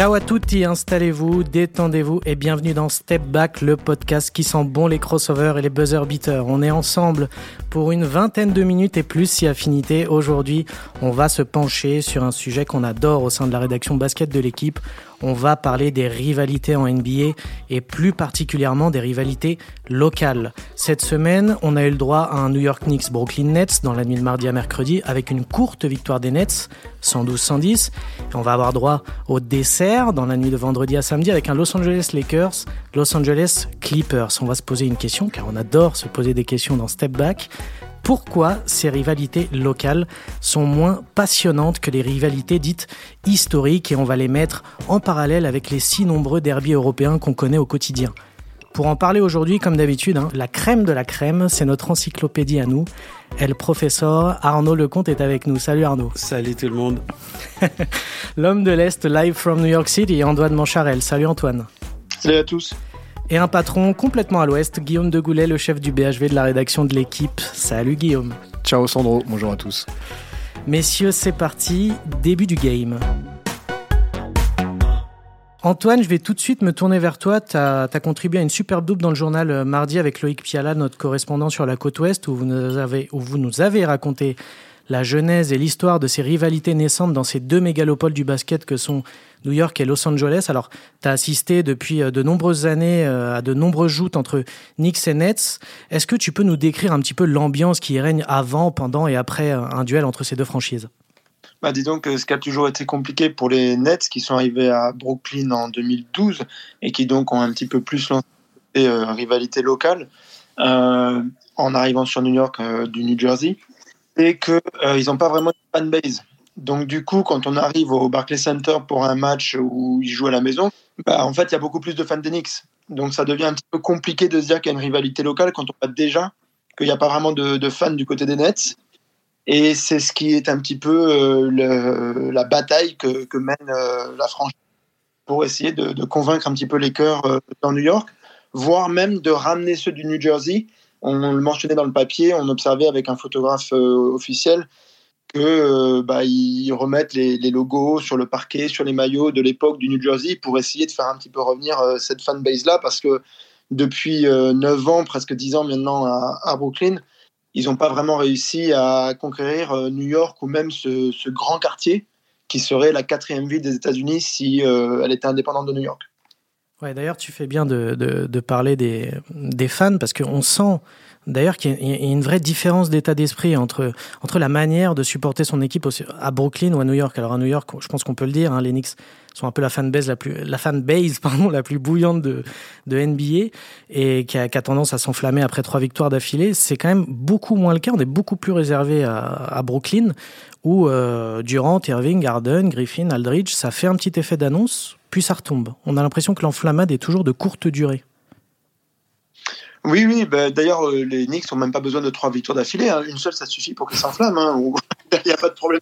Ciao à tutti, installez-vous, détendez-vous et bienvenue dans Step Back, le podcast qui sent bon les crossovers et les buzzer beaters. On est ensemble pour une vingtaine de minutes et plus si affinité. Aujourd'hui, on va se pencher sur un sujet qu'on adore au sein de la rédaction basket de l'équipe on va parler des rivalités en NBA et plus particulièrement des rivalités locales. Cette semaine, on a eu le droit à un New York Knicks Brooklyn Nets dans la nuit de mardi à mercredi avec une courte victoire des Nets, 112-110. Et on va avoir droit au dessert dans la nuit de vendredi à samedi avec un Los Angeles Lakers, Los Angeles Clippers. On va se poser une question car on adore se poser des questions dans Step Back pourquoi ces rivalités locales sont moins passionnantes que les rivalités dites historiques et on va les mettre en parallèle avec les si nombreux derbies européens qu'on connaît au quotidien. Pour en parler aujourd'hui, comme d'habitude, hein, la crème de la crème, c'est notre encyclopédie à nous. Et le professeur Arnaud Lecomte est avec nous. Salut Arnaud. Salut tout le monde. L'homme de l'Est, live from New York City, Antoine Mancharel. Salut Antoine. Salut à tous et un patron complètement à l'ouest, Guillaume de Goulet, le chef du BHV de la rédaction de l'équipe. Salut Guillaume. Ciao Sandro, bonjour à tous. Messieurs, c'est parti, début du game. Antoine, je vais tout de suite me tourner vers toi. Tu as, contribué à une superbe double dans le journal euh, mardi avec Loïc Piala, notre correspondant sur la côte ouest, où vous nous avez, où vous nous avez raconté la genèse et l'histoire de ces rivalités naissantes dans ces deux mégalopoles du basket que sont New York et Los Angeles. Alors, tu as assisté depuis euh, de nombreuses années euh, à de nombreuses joutes entre Knicks et Nets. Est-ce que tu peux nous décrire un petit peu l'ambiance qui règne avant, pendant et après euh, un duel entre ces deux franchises? Bah, disons que ce qui a toujours été compliqué pour les Nets qui sont arrivés à Brooklyn en 2012 et qui donc ont un petit peu plus lancé euh, rivalité locale en arrivant sur New York du New Jersey c'est qu'ils euh, n'ont pas vraiment de fanbase. Donc du coup, quand on arrive au Barclays Center pour un match où ils jouent à la maison, bah, en fait, il y a beaucoup plus de fans des Knicks. Donc ça devient un petit peu compliqué de se dire qu'il y a une rivalité locale quand on voit déjà qu'il n'y a pas vraiment de, fans du côté des Nets. Et c'est ce qui est un petit peu euh, la bataille que, mène euh, la franchise pour essayer de, convaincre un petit peu les cœurs dans New York, voire même de ramener ceux du New Jersey on le mentionnait dans le papier, on observait avec un photographe euh, officiel que euh, bah, ils remettent les, logos sur le parquet, sur les maillots de l'époque du New Jersey pour essayer de faire un petit peu revenir euh, cette fanbase là parce que depuis 9 ans, presque 10 ans maintenant à, Brooklyn, ils n'ont pas vraiment réussi à conquérir New York ou même ce, grand quartier qui serait la quatrième ville des États-Unis si elle était indépendante de New York. Ouais, d'ailleurs, tu fais bien de, parler des, fans parce qu'on sent d'ailleurs qu'il y a une vraie différence d'état d'esprit entre, entre la manière de supporter son équipe à Brooklyn ou à New York. Alors à New York, je pense qu'on peut le dire, hein, les Knicks sont un peu la fanbase la plus, la pardon, la plus bouillante de, de NBA et qui a, tendance à s'enflammer après trois victoires d'affilée. C'est quand même beaucoup moins le cas. On est beaucoup plus réservé à, à Brooklyn où euh, Durant, Irving, Harden, Griffin, Aldridge, ça fait un petit effet d'annonce puis ça retombe. On a l'impression que l'enflammade est toujours de courte durée. Oui, oui. Bah, d'ailleurs, euh, les Knicks n'ont même pas besoin de trois victoires d'affilée. Hein. Une seule, ça suffit pour qu'ils s'enflamment. Hein. Il n'y a pas de problème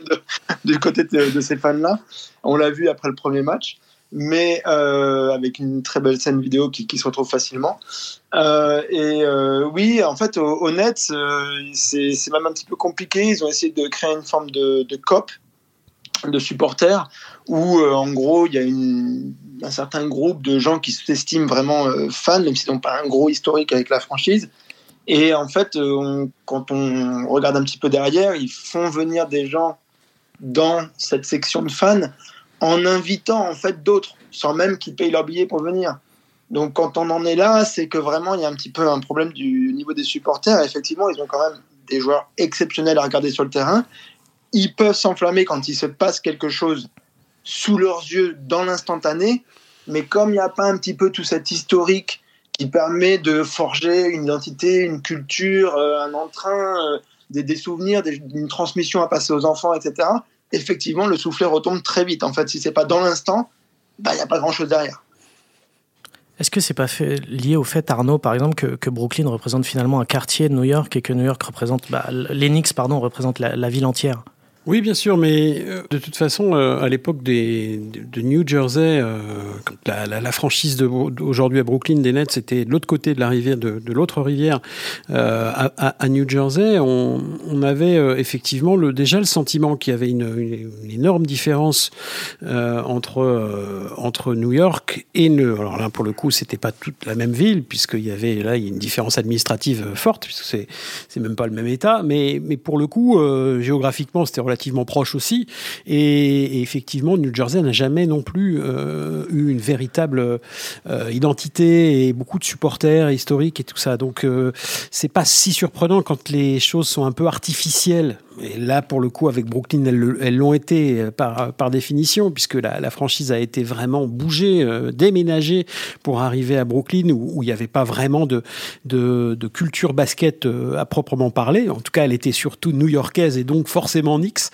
du côté de, ces fans-là. On l'a vu après le premier match, mais euh, avec une très belle scène vidéo qui, se retrouve facilement. Euh, et oui, en fait, au, Nets, c'est même un petit peu compliqué. Ils ont essayé de créer une forme de, de COP de supporters où euh, en gros il y a un certain groupe de gens qui s'estiment vraiment euh, fans, même s'ils n'ont pas un gros historique avec la franchise. Et en fait, euh, quand on regarde un petit peu derrière, ils font venir des gens dans cette section de fans en invitant en fait d'autres, sans même qu'ils payent leur billet pour venir. Donc quand on en est là, c'est que vraiment il y a un petit peu un problème du niveau des supporters. effectivement, ils ont quand même des joueurs exceptionnels à regarder sur le terrain. Ils peuvent s'enflammer quand il se passe quelque chose sous leurs yeux dans l'instantané, mais comme il n'y a pas un petit peu tout cet historique qui permet de forger une identité, une culture, euh, un entrain, euh, des, souvenirs, une transmission à passer aux enfants, etc., effectivement, le soufflet retombe très vite. En fait, si c'est pas dans l'instant, bah, il n'y a pas grand-chose derrière. Est-ce que c'est pas lié au fait, Arnaud, par exemple, que, Brooklyn représente finalement un quartier de New York et que New York représente, bah, l'Enix, pardon, représente la ville entière? Oui, bien sûr, mais euh, de toute façon, euh, à l'époque de New Jersey, euh, la, la, la, franchise d'aujourd'hui à Brooklyn des Nets, c'était de l'autre côté de la rivière, de, l'autre rivière à, New Jersey, on, avait effectivement déjà le sentiment qu'il y avait une, énorme différence entre, entre New York et New. Alors là, pour le coup, c'était pas toute la même ville, puisqu'il y avait là une différence administrative forte, puisque c'est même pas le même État, mais mais pour le coup, géographiquement, c'était relativement proche aussi. Et, et effectivement, New Jersey n'a jamais non plus euh, eu une véritable euh, identité et beaucoup de supporters historiques et tout ça. Donc, euh, c'est pas si surprenant quand les choses sont un peu artificielles et là, pour le coup, avec Brooklyn, elles l'ont été euh, par, par définition, puisque la, la, franchise a été vraiment bougée, euh, déménagée pour arriver à Brooklyn, où, il n'y avait pas vraiment de, de, de, culture basket euh, à proprement parler. En tout cas, elle était surtout new-yorkaise et donc forcément Knicks.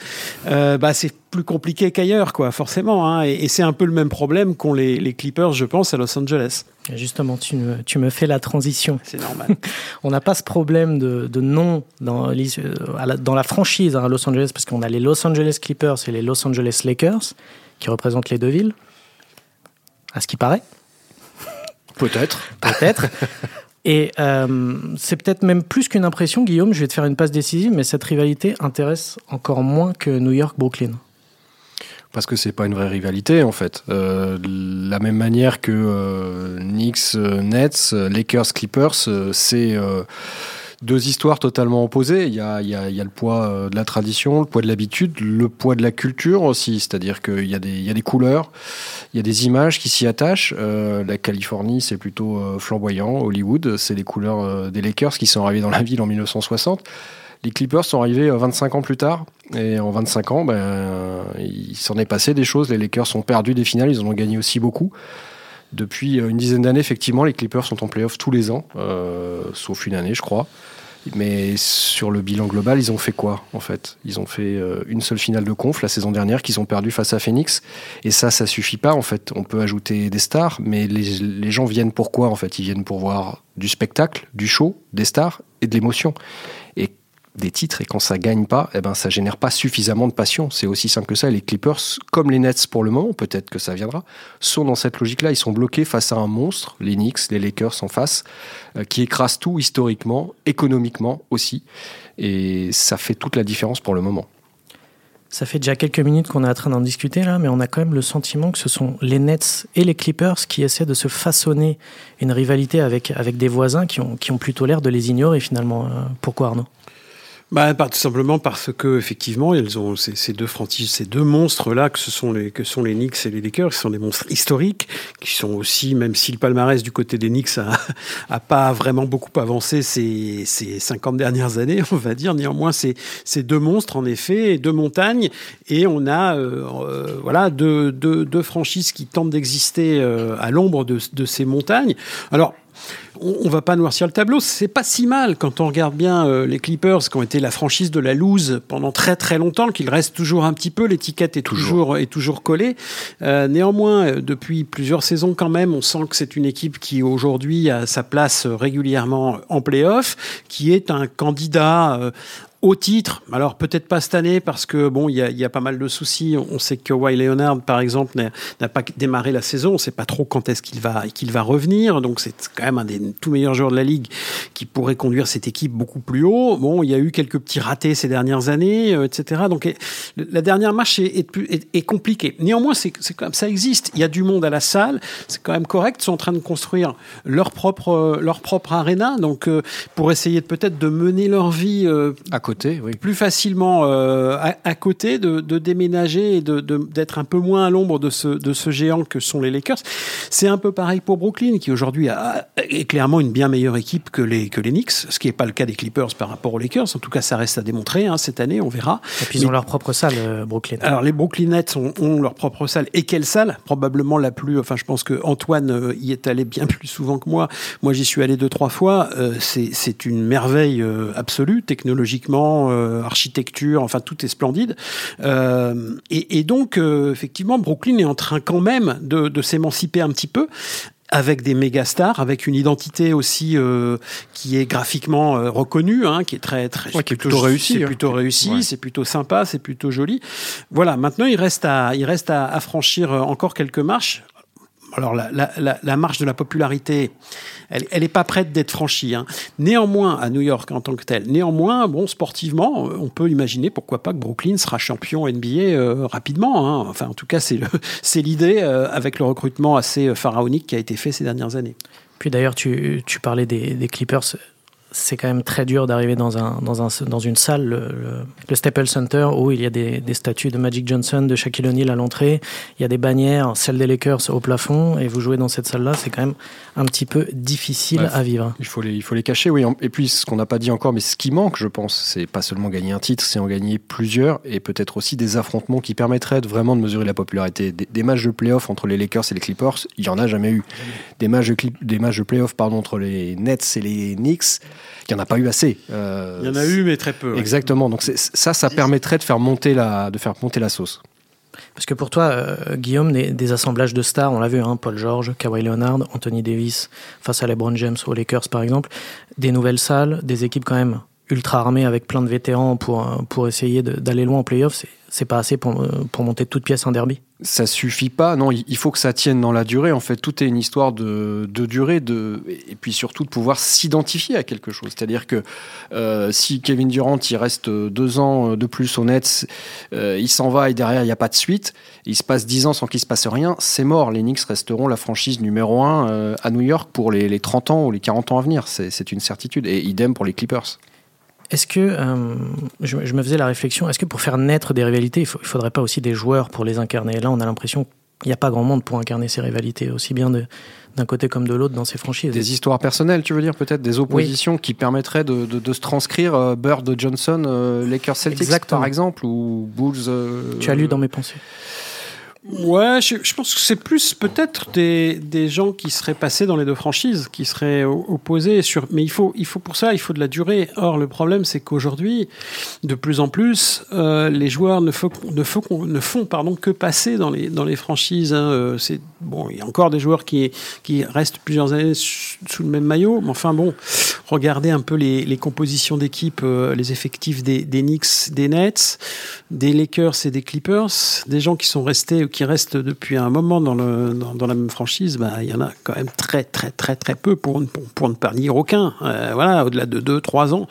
Euh, bah, c'est plus compliqué qu'ailleurs, quoi, forcément. Hein, et, et c'est un peu le même problème qu'ont les, les Clippers, je pense, à Los Angeles. Justement, tu me, tu me fais la transition. C'est normal. on n'a pas ce problème de, de nom dans, la, dans la franchise à Los Angeles, parce qu'on a les Los Angeles Clippers et les Los Angeles Lakers, qui représentent les deux villes, à ce qui paraît. Peut-être. Peut-être. Et euh, c'est peut-être même plus qu'une impression, Guillaume, je vais te faire une passe décisive, mais cette rivalité intéresse encore moins que New York-Brooklyn parce que c'est pas une vraie rivalité en fait. Euh, la même manière que euh, Knicks, euh, Nets, euh, Lakers, Clippers, euh, c'est euh, deux histoires totalement opposées. Il y a, y a, y a le poids de la tradition, le poids de l'habitude, le poids de la culture aussi. C'est-à-dire qu'il y, y a des couleurs, il y a des images qui s'y attachent. la Californie, c'est plutôt flamboyant. Hollywood, c'est les couleurs des Lakers qui sont arrivés dans la ville en 1960. Les Clippers sont arrivés 25 ans plus tard. Et en 25 ans, ben, il s'en est passé des choses. Les Lakers ont perdu des finales, ils en ont gagné aussi beaucoup. Depuis une dizaine d'années, effectivement, les Clippers sont en playoff tous les ans, euh, sauf une année, je crois. Mais sur le bilan global, ils ont fait quoi, en fait? Ils ont fait euh, une seule finale de conf la saison dernière qu'ils ont perdu face à Phoenix. Et ça, ça suffit pas, en fait. On peut ajouter des stars, mais les, les gens viennent pour quoi, en fait? Ils viennent pour voir du spectacle, du show, des stars et de l'émotion. Et des titres et quand ça gagne pas, eh ben ça génère pas suffisamment de passion. C'est aussi simple que ça. Les Clippers, comme les Nets pour le moment, peut-être que ça viendra, sont dans cette logique-là. Ils sont bloqués face à un monstre, les Knicks, les Lakers en face, euh, qui écrase tout historiquement, économiquement aussi. Et ça fait toute la différence pour le moment. Ça fait déjà quelques minutes qu'on est en train d'en discuter là, mais on a quand même le sentiment que ce sont les Nets et les Clippers qui essaient de se façonner une rivalité avec, avec des voisins qui ont, qui ont plutôt l'air de les ignorer finalement. Pourquoi Arnaud? Bah, tout simplement parce que effectivement, ils ont ces, deux franchises, ces deux monstres là que ce sont les que sont les Knicks et les Lakers, qui sont des monstres historiques, qui sont aussi, même si le palmarès du côté des Knicks a, a pas vraiment beaucoup avancé ces ces 50 dernières années, on va dire. Néanmoins, c'est ces deux monstres en effet, deux montagnes, et on a euh, euh, voilà deux, deux, deux franchises qui tentent d'exister euh, à l'ombre de, de ces montagnes. Alors on, va pas noircir le tableau. C'est pas si mal quand on regarde bien euh, les Clippers qui ont été la franchise de la loose pendant très très longtemps, qu'il reste toujours un petit peu. L'étiquette est toujours, toujours est toujours collée. Euh, néanmoins, euh, depuis plusieurs saisons quand même, on sent que c'est une équipe qui aujourd'hui a sa place régulièrement en playoff, qui est un candidat au titre. Alors peut-être pas cette année parce que bon, il y a, y a, pas mal de soucis. On sait que Kawhi Leonard, par exemple, n'a pas démarré la saison. On ne sait pas trop quand est-ce qu'il va qu'il va revenir. Donc c'est quand même un des tout meilleurs joueurs de la ligue qui pourrait conduire cette équipe beaucoup plus haut. Bon, il y a eu quelques petits ratés ces dernières années, euh, etc. Donc la dernière marche est, est, est, compliquée. Néanmoins, c'est même ça existe. Il y a du monde à la salle. C'est quand même correct. Ils sont en train de construire leur propre leur propre arena. Donc euh, pour essayer peut-être de mener leur vie euh, à côté côté, oui. plus facilement euh, à, à, côté, de, de déménager et d'être de, un peu moins à l'ombre de ce, de ce géant que sont les Lakers. C'est un peu pareil pour Brooklyn, qui aujourd'hui est clairement une bien meilleure équipe que les, que les Knicks, ce qui n'est pas le cas des Clippers par rapport aux Lakers. En tout cas, ça reste à démontrer hein, cette année, on verra. Et puis ils Mais, ont leur propre salle, euh, Brooklyn. Alors les Brooklyn Nets ont, ont, leur propre salle. Et quelle salle? Probablement la plus. Enfin, je pense que Antoine euh, y est allé bien plus souvent que moi. Moi, j'y suis allé deux trois fois. Euh, c'est une merveille euh, absolue technologiquement euh, architecture, enfin tout est splendide. Euh, et, et, donc, euh, effectivement, Brooklyn est en train quand même de, de s'émanciper un petit peu avec des méga stars, avec une identité aussi euh, qui est graphiquement euh, reconnue, hein, qui est très très ouais, est plutôt réussi, c'est plutôt réussi, ouais. c'est plutôt sympa, c'est plutôt joli. Voilà, maintenant il reste à il reste à, à franchir encore quelques marches alors la, marche de la popularité, elle n'est pas prête d'être franchie. Hein. Néanmoins, à New York en tant que tel, néanmoins, bon, sportivement, on peut imaginer pourquoi pas que Brooklyn sera champion NBA euh, rapidement. Hein. Enfin, en tout cas, c'est l'idée euh, avec le recrutement assez pharaonique qui a été fait ces dernières années. Puis d'ailleurs, tu, parlais des Clippers c'est quand même très dur d'arriver dans, un, dans, un, dans une salle, le, le, le, Staples Center, où il y a des, des statues de Magic Johnson, de Shaquille O'Neal à l'entrée. Il y a des bannières, celle des Lakers au plafond, et vous jouez dans cette salle-là, c'est quand même un petit peu difficile à vivre. Il faut les, il faut les cacher, oui. Et puis, ce qu'on n'a pas dit encore, mais ce qui manque, je pense, c'est pas seulement gagner un titre, c'est en gagner plusieurs, et peut-être aussi des affrontements qui permettraient de vraiment de mesurer la popularité. Des, des matchs de playoff entre les Lakers et les Clippers, il y en a jamais eu. Des matchs de, des matchs de playoff pardon, entre les Nets et les Knicks, il n'y en a pas eu assez. Euh, il y en a eu, mais très peu. Exactement. Donc ça, ça permettrait de faire monter la, de faire monter la sauce. Parce que pour toi, euh, Guillaume, des, des, assemblages de stars, on l'a vu, hein, Paul George, Kawhi Leonard, Anthony Davis, face à LeBron James aux Lakers par exemple, des nouvelles salles, des équipes quand même ultra armées avec plein de vétérans pour, pour essayer d'aller loin en playoff, c'est pas assez pour, pour monter toute pièce en derby ça suffit pas. Non, il faut que ça tienne dans la durée. En fait, tout est une histoire de, de durée, de et puis surtout de pouvoir s'identifier à quelque chose. C'est-à-dire que euh, si Kevin Durant il reste deux ans de plus au Nets, euh, il s'en va et derrière il n'y a pas de suite. Il se passe dix ans sans qu'il se passe rien, c'est mort. Les Knicks resteront la franchise numéro un euh, à New York pour les, les 30 ans ou les 40 ans à venir. C'est une certitude. Et idem pour les Clippers. Est-ce que, euh, je, je, me faisais la réflexion, est-ce que pour faire naître des rivalités, il ne faudrait pas aussi des joueurs pour les incarner? Là, on a l'impression qu'il n'y a pas grand monde pour incarner ces rivalités, aussi bien d'un côté comme de l'autre dans ces franchises. Des histoires personnelles, tu veux dire peut-être Des oppositions oui. qui permettraient de, de, de, se transcrire euh, Bird Johnson, euh, Lakers Celtics Exactement. par exemple, ou Bulls. Euh, tu as lu dans mes pensées. Ouais, je, je, pense que c'est plus peut-être des, des gens qui seraient passés dans les deux franchises, qui seraient opposés. Sur, mais il faut, il faut pour ça, il faut de la durée. Or, le problème, c'est qu'aujourd'hui, de plus en plus, euh, les joueurs ne, ne, font, pardon, que passer dans les, dans les franchises. Hein. C'est bon, il y a encore des joueurs qui, qui restent plusieurs années sous le même maillot, mais enfin bon, regardez un peu les, les compositions d'équipe, euh, les effectifs des, des Knicks, des Nets, des Lakers et des Clippers, des gens qui sont restés qui restent depuis un moment dans, le, dans la même franchise, bah, il y en a quand même très, très, très, très peu pour, pour, pour ne pas dire aucun. Euh, voilà, au-delà de 2-3 ans.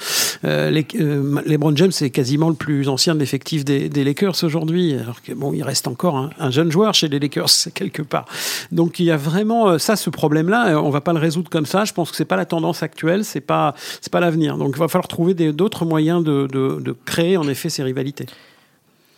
Euh, les, euh, LeBron James est quasiment le plus ancien de l'effectif des, des, Lakers aujourd'hui. Alors que bon, il reste encore un, un, jeune joueur chez les Lakers, quelque part. Donc il y a vraiment ça, ce problème-là. On va pas le résoudre comme ça. Je pense que c'est pas la tendance actuelle, c'est pas, c'est pas l'avenir. Donc il va falloir trouver d'autres moyens de, de, de créer en effet ces rivalités.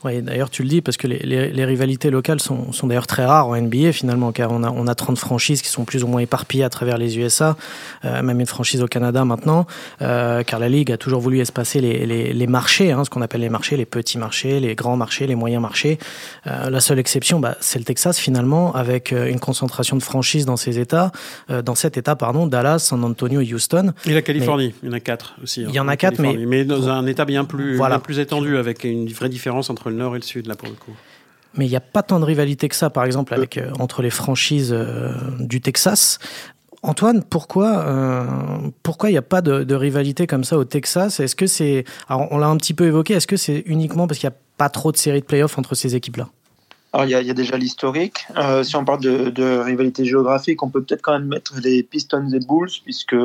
Oui, d'ailleurs, tu le dis parce que les, les, les rivalités locales sont, sont d'ailleurs très rares en NBA finalement, car on a, on a 30 franchises qui sont plus ou moins éparpillées à travers les USA, euh, même une franchise au Canada maintenant, euh, car la Ligue a toujours voulu espacer les, marchés, hein, ce qu'on appelle les marchés, les petits marchés, les grands marchés, les moyens marchés. Euh, la seule exception, bah, c'est le Texas finalement, avec une concentration de franchises dans ces États, dans cet État, pardon, Dallas, San Antonio et Houston. Et la Californie, mais, il y en a quatre aussi. Il y en a quatre, mais, mais dans un État bien plus, voilà. bien plus étendu, avec une vraie différence entre le nord et le sud, là, pour le coup. Mais il n'y a pas tant de rivalité que ça, par exemple, avec, euh, entre les franchises euh, du Texas. Antoine, pourquoi euh, pourquoi il n'y a pas de, de, rivalité comme ça au Texas? Est-ce que c'est, on l'a un petit peu évoqué, est-ce que c'est uniquement parce qu'il n'y a pas trop de séries de playoffs entre ces équipes-là? Alors, il y, a, il y, a déjà l'historique. Euh, si on parle de, de, rivalité géographique, on peut peut-être quand même mettre les Pistons et Bulls, puisque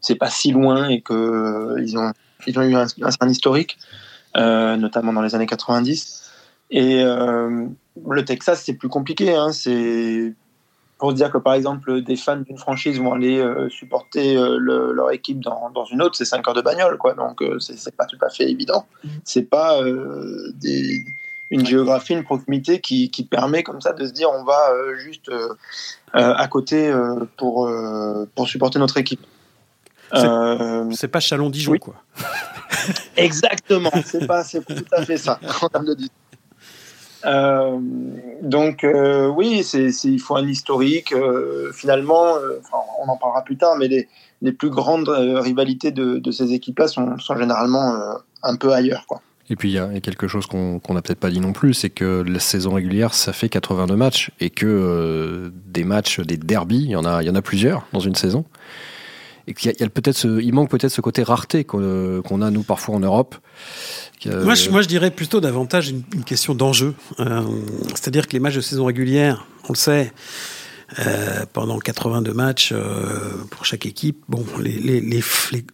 c'est pas si loin et qu'ils ont, ils ont eu un, un historique, euh, notamment dans les années 90. Et euh, le Texas, c'est plus compliqué. Hein. C'est pour dire que, par exemple, des fans d'une franchise vont aller euh, supporter euh, le, leur équipe dans, dans, une autre, c'est 5 heures de bagnole. Quoi. Donc, euh, c'est pas tout à fait évident. C'est pas euh, une géographie, une proximité qui, qui, permet comme ça de se dire on va juste à côté pour, pour supporter notre équipe. C'est pas Chalon-Dijon, oui. quoi. Exactement, c'est pas c'est tout à fait ça en termes de distance. Euh, donc euh, oui, c'est, il faut un historique. Euh, finalement, euh, on en parlera plus tard, mais les, les plus grandes euh, rivalités de, de, ces équipes-là sont, sont généralement un peu ailleurs. Quoi. Et puis il y, a quelque chose qu'on n'a peut-être pas dit non plus, c'est que la saison régulière, ça fait 82 matchs et que euh, des matchs, des derbies, il y en a, il y en a plusieurs dans une saison. Et qu'il y a, peut-être, il manque peut-être ce côté rareté qu'on a nous parfois en Europe. Moi, je, moi, je dirais plutôt davantage une, question d'enjeu. Euh, c'est-à-dire que les matchs de saison régulière, on le sait, euh, pendant 82 matchs euh, pour chaque équipe. Bon, les, les, les,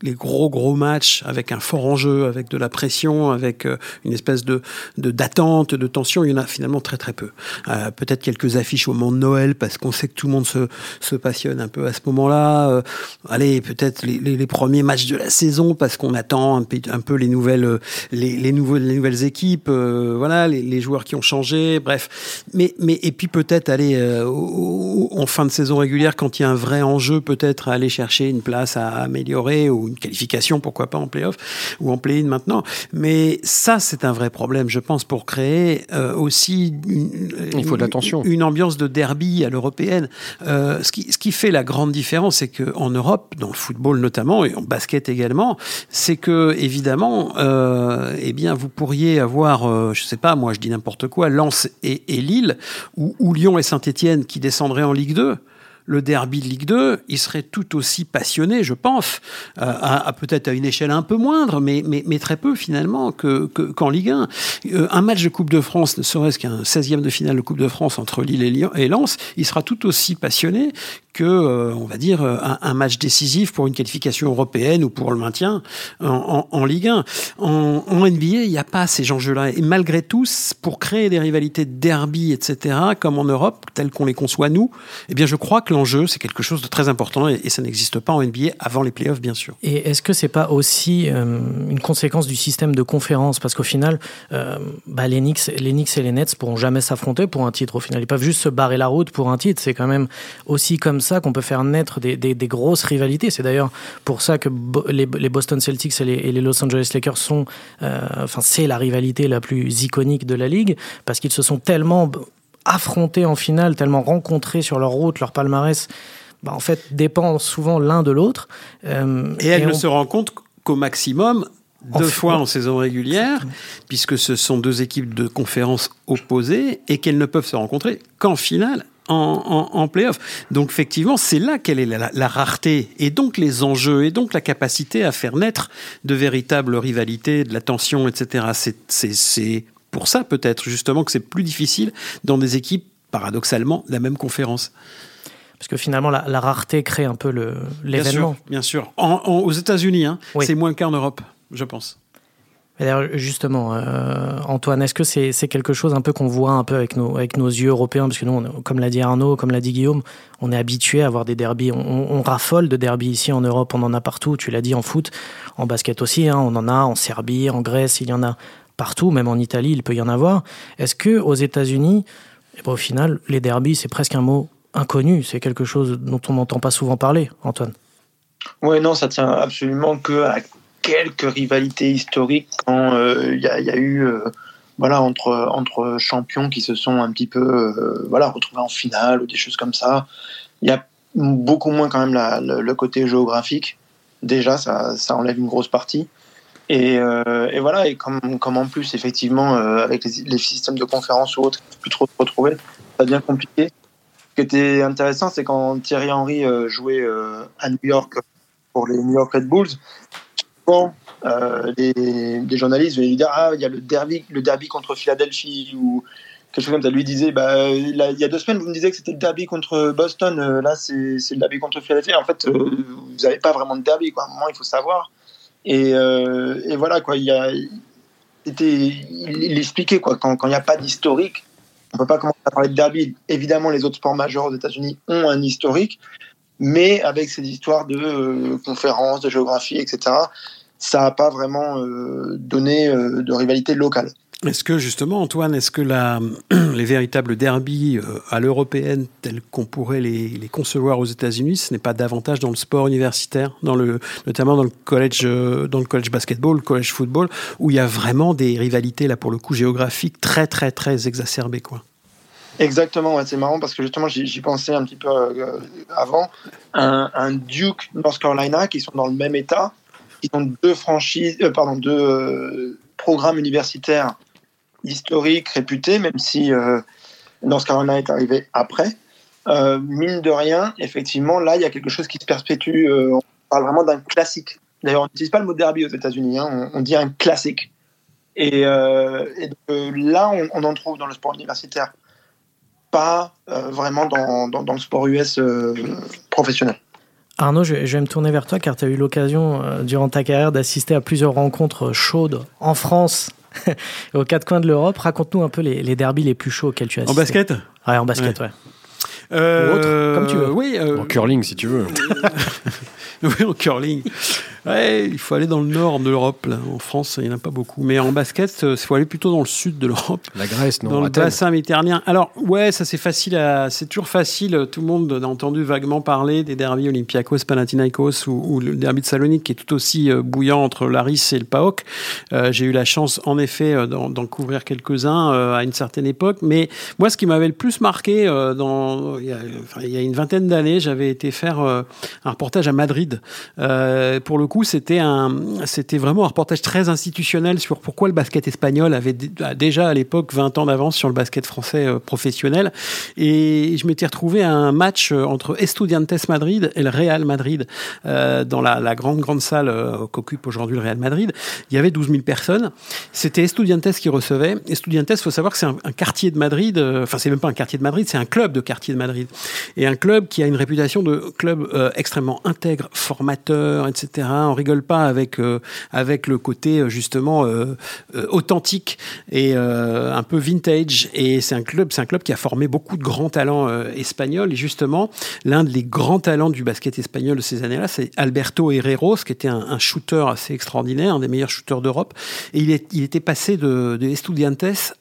les, gros gros matchs avec un fort enjeu, avec de la pression, avec euh, une espèce de d'attente, de, tension, il y en a finalement très très peu. Peut-être quelques affiches au moment de Noël parce qu'on sait que tout le monde se, se passionne un peu à ce moment-là. allez, peut-être les, premiers matchs de la saison parce qu'on attend un peu, les nouvelles les, les, nouvelles les nouvelles équipes, voilà, les, les joueurs qui ont changé, bref. Mais mais et puis peut-être aller au, en fin de saison régulière, quand il y a un vrai enjeu, peut-être aller chercher une place à améliorer ou une qualification, pourquoi pas en playoff ou en play-in maintenant. Mais ça, c'est un vrai problème, je pense, pour créer euh, aussi une, il faut de l'attention. une ambiance de derby à l'européenne. Euh, ce, qui, ce qui fait la grande différence, c'est qu'en Europe, dans le football notamment et en basket également, c'est que évidemment, euh, eh bien, vous pourriez avoir, je sais pas, moi, je dis n'importe quoi, Lens et, et Lille ou, ou Lyon et Saint-Étienne qui descendraient en Ligue 2, le derby de Ligue 2, il serait tout aussi passionné, je pense, euh, à, peut-être à une échelle un peu moindre, mais, mais, mais très peu finalement que, qu'en Ligue 1. Euh, un match de Coupe de France, ne serait-ce qu'un 16e de finale de Coupe de France entre Lille et Lens, il sera tout aussi passionné que, euh, on va dire, un, match décisif pour une qualification européenne ou pour le maintien en, Ligue 1. En, NBA, il n'y a pas ces enjeux-là. Et malgré tout, pour créer des rivalités de derby, etc., comme en Europe, telles qu'on les conçoit nous, eh bien, je crois que l'enjeu, c'est quelque chose de très important et, ça n'existe pas en NBA avant les playoffs, bien sûr. Et est-ce que c'est pas aussi euh, une conséquence du système de conférence? Parce qu'au final, euh, bah, les Knicks et les Nets pourront jamais s'affronter pour un titre. Au final, ils peuvent juste se barrer la route pour un titre. C'est quand même aussi comme ça qu'on peut faire naître des, des, grosses rivalités. C'est d'ailleurs pour ça que les, les, Boston Celtics et les, et les, Los Angeles Lakers sont, euh, enfin, c'est la rivalité la plus iconique de la ligue parce qu'ils se sont tellement affrontés en finale, tellement rencontrés sur leur route, leur palmarès, bah, en fait, dépendent souvent l'un de l'autre. Euh, et elles ne se rencontrent qu'au maximum deux fois en saison régulière, puisque ce sont deux équipes de conférences opposées et qu'elles ne peuvent se rencontrer qu'en finale. En, en, playoff. Donc effectivement, c'est là qu'elle est la, la, rareté et donc les enjeux et donc la capacité à faire naître de véritables rivalités, de la tension, etc. C'est pour ça peut-être justement que c'est plus difficile dans des équipes paradoxalement de la même conférence. Parce que finalement, la, rareté crée un peu l'événement. Bien sûr, bien sûr. aux États-Unis, hein, c'est moins qu'en Europe, je pense. D'ailleurs, justement, euh, Antoine, est-ce que c'est quelque chose un peu qu'on voit un peu avec nos, yeux européens? Parce que nous, comme l'a dit Arnaud, comme l'a dit Guillaume, on est habitué à avoir des derbies. On, raffole de derbies ici en Europe, on en a partout. Tu l'as dit en foot, en basket aussi, hein, on en a en Serbie, en Grèce, il y en a partout, même en Italie, il peut y en avoir. Est-ce que aux États-Unis, eh ben, au final, les derbies, c'est presque un mot inconnu, c'est quelque chose dont on n'entend pas souvent parler, Antoine Oui, non, ça tient absolument que quelques rivalités historiques quand euh, il y, a eu euh, voilà entre entre champions qui se sont un petit peu euh, voilà retrouvés en finale ou des choses comme ça. Il y a beaucoup moins quand même le, côté géographique. Déjà, ça, enlève une grosse partie. Et, euh, voilà, et comme, comme en plus, effectivement, euh, avec les, les, systèmes de conférences ou autres, plus trop se retrouver, ça devient compliqué. Ce qui était intéressant, c'est quand Thierry Henry euh, jouait euh, à New York pour les New York Red Bulls, souvent, des, des, journalistes venaient Ah, il y a le derby, le derby contre Philadelphie ou quelque chose comme ça. Lui disait bah, il y a deux semaines, vous me disiez que c'était le derby contre Boston, là, c'est le derby contre Philadelphie. En fait, vous n'avez pas vraiment de derby. Quoi. À un moment, il faut savoir. Et, euh, voilà, quoi, il, a, il, expliquait quoi, quand il n'y a pas d'historique, on ne peut pas commencer à parler de derby. Évidemment, les autres sports majeurs aux États-Unis ont un historique, mais avec ces histoires de euh, conférences, de géographie, etc., ça n'a pas vraiment euh, donné euh, de rivalité locale. Est-ce que justement, Antoine, est-ce que les véritables derbies à l'européenne, tels qu'on pourrait les, concevoir aux États-Unis, ce n'est pas davantage dans le sport universitaire, notamment dans le collège, dans le collège basketball, le collège football, où il y a vraiment des rivalités là pour le coup géographiques très très très exacerbées, quoi? Exactement, c'est marrant parce que justement j'y pensais un petit peu euh, avant. Un, Duke North Carolina qui sont dans le même état, ils ont deux franchises, pardon, deux programme universitaire historique, réputé, même si euh, North Carolina est arrivé après. Euh, mine de rien, effectivement, là, il y a quelque chose qui se perpétue. Euh, on parle vraiment d'un classique. D'ailleurs, on n'utilise pas le mot derby aux États-Unis, hein, on, dit un classique. Et, euh, là, on, en trouve dans le sport universitaire, pas vraiment dans, dans, le sport US professionnel. Arnaud, je, vais me tourner vers toi car tu as eu l'occasion durant ta carrière d'assister à plusieurs rencontres chaudes en France et aux quatre coins de l'Europe. Raconte-nous un peu les, les derbys les plus chauds auxquels tu as assisté. En basket? Ouais, en basket, ouais. Euh, comme tu veux. Oui. Euh, en curling, si tu veux. oui, en curling. Ouais, il faut aller dans le nord de l'Europe. En France, il n'y en a pas beaucoup. Mais en basket, il euh, faut aller plutôt dans le sud de l'Europe. La Grèce, non Dans le bassin méditerranéen. Alors, ouais, ça c'est facile. À... C'est toujours facile. Tout le monde a entendu vaguement parler des derbies Olympiakos, Panathinaikos ou, le derby de Salonique qui est tout aussi euh, bouillant entre l'Aris et le PAOK. Euh, j'ai eu la chance, en effet, d'en couvrir quelques-uns à une certaine époque. Mais moi, ce qui m'avait le plus marqué, dans... il, y a, il y a une vingtaine d'années, j'avais été faire un reportage à Madrid. pour le c'était vraiment un reportage très institutionnel sur pourquoi le basket espagnol avait déjà à l'époque 20 ans d'avance sur le basket français euh, professionnel. Et je m'étais retrouvé à un match euh, entre Estudiantes Madrid et le Real Madrid euh, dans la, grande grande salle qu'occupe aujourd'hui le Real Madrid. Il y avait 12 000 personnes. C'était Estudiantes qui recevait. Estudiantes, faut savoir que c'est un, quartier de Madrid. Enfin, c'est même pas un quartier de Madrid, c'est un club de quartier de Madrid. Et un club qui a une réputation de club extrêmement intègre, formateur, etc on rigole pas avec euh, avec le côté euh, justement euh, authentique et un peu vintage. Et c'est un club, c'est un club qui a formé beaucoup de grands talents espagnols. Et justement, l'un des grands talents du basket espagnol de ces années-là, c'est Alberto Herreros, qui était un, shooter assez extraordinaire, un des meilleurs shooters d'Europe. Et il, était passé de, de Estudiantes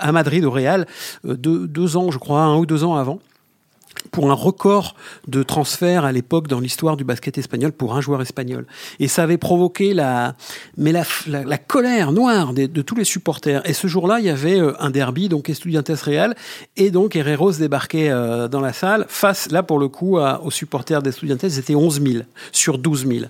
à Madrid, au Real, deux ans, je crois, un ou deux ans avant pour un record de transfert à l'époque dans l'histoire du basket espagnol pour un joueur espagnol. Et ça avait provoqué la, mais la, la, colère noire de, tous les supporters. Et ce jour-là, il y avait euh, un derby, donc Estudiantes Real, et donc Herreros débarquait euh, dans la salle face, là pour le coup, aux supporters d'Estudiantes, c'était 11 000 sur 12 000.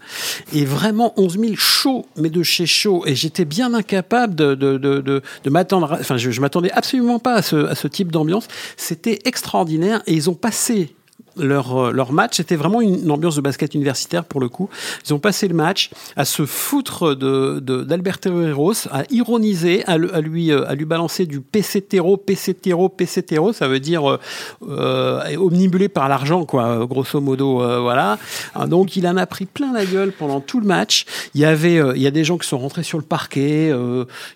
Et vraiment 11 000 chaud, mais de chez chaud. Et j'étais bien incapable de, de, de, de m'attendre, enfin je, je m'attendais absolument pas à ce, à ce type d'ambiance. C'était extraordinaire et ils ont passé leur, euh, leur match. C'était vraiment une, ambiance de basket universitaire pour le coup. Ils ont passé le match à se foutre de, d'Alberto Herreros, à ironiser, à, à, lui, euh, à lui balancer du PCTero, PCTero, PCTero. Ça veut dire euh, omnibulé par l'argent, quoi, grosso modo. voilà. Ah, donc il en a pris plein la gueule pendant tout le match. Il y avait, il y a des gens qui sont rentrés sur le parquet.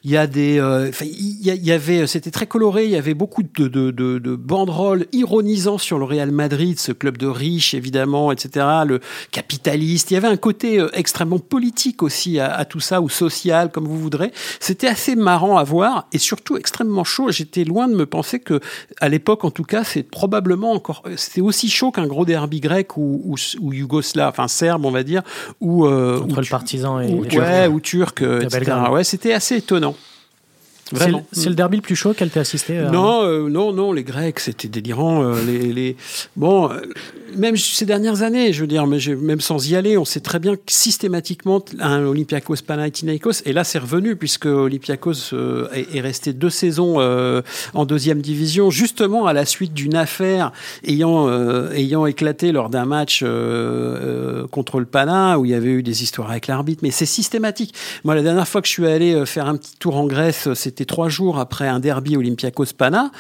il y a des, il avait, c'était très coloré. Il y avait beaucoup de, de banderoles ironisant sur le Real Madrid ce club de riches, évidemment, etc., le capitaliste. Il y avait un côté euh, extrêmement politique aussi à, tout ça, ou social, comme vous voudrez. C'était assez marrant à voir et surtout extrêmement chaud. J'étais loin de me penser que, à l'époque, en tout cas, c'est probablement encore, c'était aussi chaud qu'un gros derby grec ou, ou, yougoslave, enfin serbe, on va dire, ou euh, entre le partisan et ou, ouais, ou turc, etc. Ouais, c'était assez étonnant. C'est le, derby le plus chaud qu'elle t'a assisté euh, Non, euh, non, non, les Grecs, c'était délirant. Euh, les, les, Bon, même ces dernières années, je veux dire, mais même sans y aller, on sait très bien que systématiquement, un Olympiakos Panathinaikos, et là c'est revenu, puisque Olympiakos est, resté deux saisons en deuxième division, justement à la suite d'une affaire ayant, ayant éclaté lors d'un match contre le Pana, où il y avait eu des histoires avec l'arbitre, mais c'est systématique. Moi, la dernière fois que je suis allé faire un petit tour en Grèce, c'était c'était trois jours après un derby Olympiakos Pana.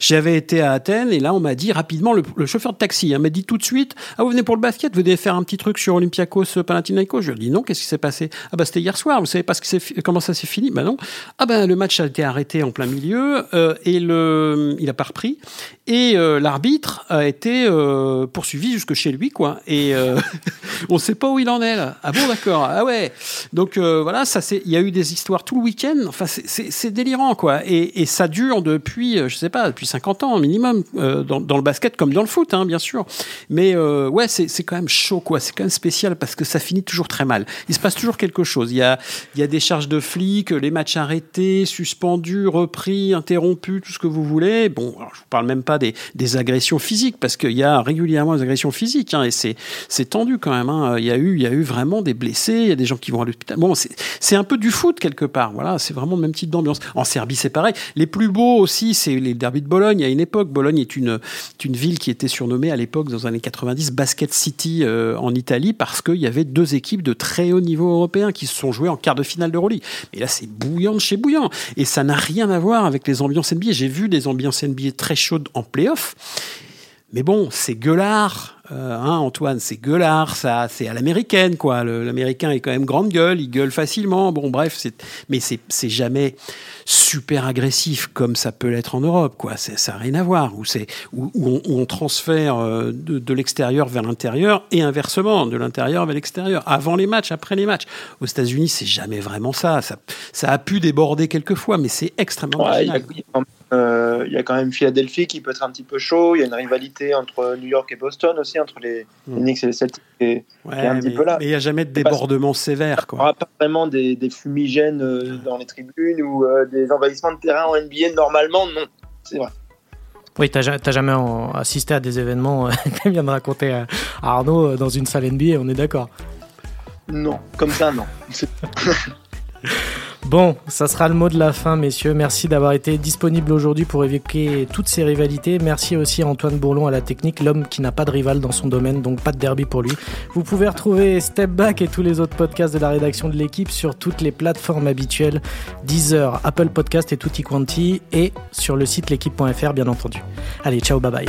J'avais été à Athènes et là on m'a dit rapidement le, chauffeur de taxi hein, m'a dit tout de suite ah vous venez pour le basket, vous venez faire un petit truc sur Olympiakos Panathinaikos. Je lui ai dit non, qu'est-ce qui s'est passé Ah bah c'était hier soir, vous savez pas ce comment ça s'est fini Bah non. Ah ben le match a été arrêté en plein milieu euh, et le il a pas repris et euh, l'arbitre a été euh, poursuivi jusque chez lui quoi et on sait pas où il en est là. Ah bon d'accord. Ah ouais. Donc voilà, il y a eu des histoires tout le week-end. Enfin c'est des délirant, quoi. Et, ça dure depuis, je sais pas, depuis 50 ans minimum, dans, dans, le basket comme dans le foot, hein, bien sûr. Mais ouais, c'est quand même chaud, quoi. C'est quand même spécial parce que ça finit toujours très mal. Il se passe toujours quelque chose. Il y a, des charges de flics, les matchs arrêtés, suspendus, repris, interrompus, tout ce que vous voulez. Bon, alors, je vous parle même pas des, agressions physiques parce qu'il y a régulièrement des agressions physiques hein, et c'est c'est tendu quand même. Hein. Il y a eu il y a eu vraiment des blessés, il y a des gens qui vont à l'hôpital. Bon, c'est un peu du foot quelque part. Voilà, c'est vraiment le même type d'ambiance. En Serbie, c'est pareil. Les plus beaux aussi, c'est les derbys de Bologne. À une époque, Bologne est une une ville qui était surnommée à l'époque dans les années 90 Basket City euh, en Italie parce qu'il y avait deux équipes de très haut niveau européen qui se sont jouées en quart de finale de Roli. Mais là, c'est bouillant de chez bouillant et ça n'a rien à voir avec les ambiances NBA. J'ai vu des ambiances NBA très chaudes en playoff. Mais bon, c'est gueulard, euh, hein, Antoine, c'est gueulard, ça, c'est à l'américaine, quoi. L'américain est quand même grande gueule, il gueule facilement. Bon, bref, mais c'est jamais super agressif comme ça peut l'être en Europe, quoi. Ça n'a rien à voir. Où on, transfère euh, de, l'extérieur vers l'intérieur et inversement, de l'intérieur vers l'extérieur, avant les matchs, après les matchs. Aux États-Unis, c'est jamais vraiment ça. ça. Ça a pu déborder quelquefois, mais c'est extrêmement ouais, euh, il y a quand même Philadelphie qui peut être un petit peu chaud. Il y a une rivalité entre New York et Boston aussi, entre les, hmm. Knicks et les Celtics, qui est, un petit peu là. Mais il n'y a jamais de débordement sévère. Il n'y aura pas vraiment des, fumigènes euh, dans les tribunes ou euh, des envahissements de terrain en NBA. Normalement, non. C'est vrai. Oui, tu n'as jamais assisté à des événements que vient de raconter Arnaud dans une salle NBA, on est d'accord Non, comme ça, non. Bon, ça sera le mot de la fin, messieurs. Merci d'avoir été disponible aujourd'hui pour évoquer toutes ces rivalités. Merci aussi à Antoine Bourlon à la technique, l'homme qui n'a pas de rival dans son domaine, donc pas de derby pour lui. Vous pouvez retrouver Step Back et tous les autres podcasts de la rédaction de l'équipe sur toutes les plateformes habituelles, Deezer, Apple Podcast et Tutti Quanti, et sur le site l'équipe.fr, bien entendu. Allez, ciao, bye bye.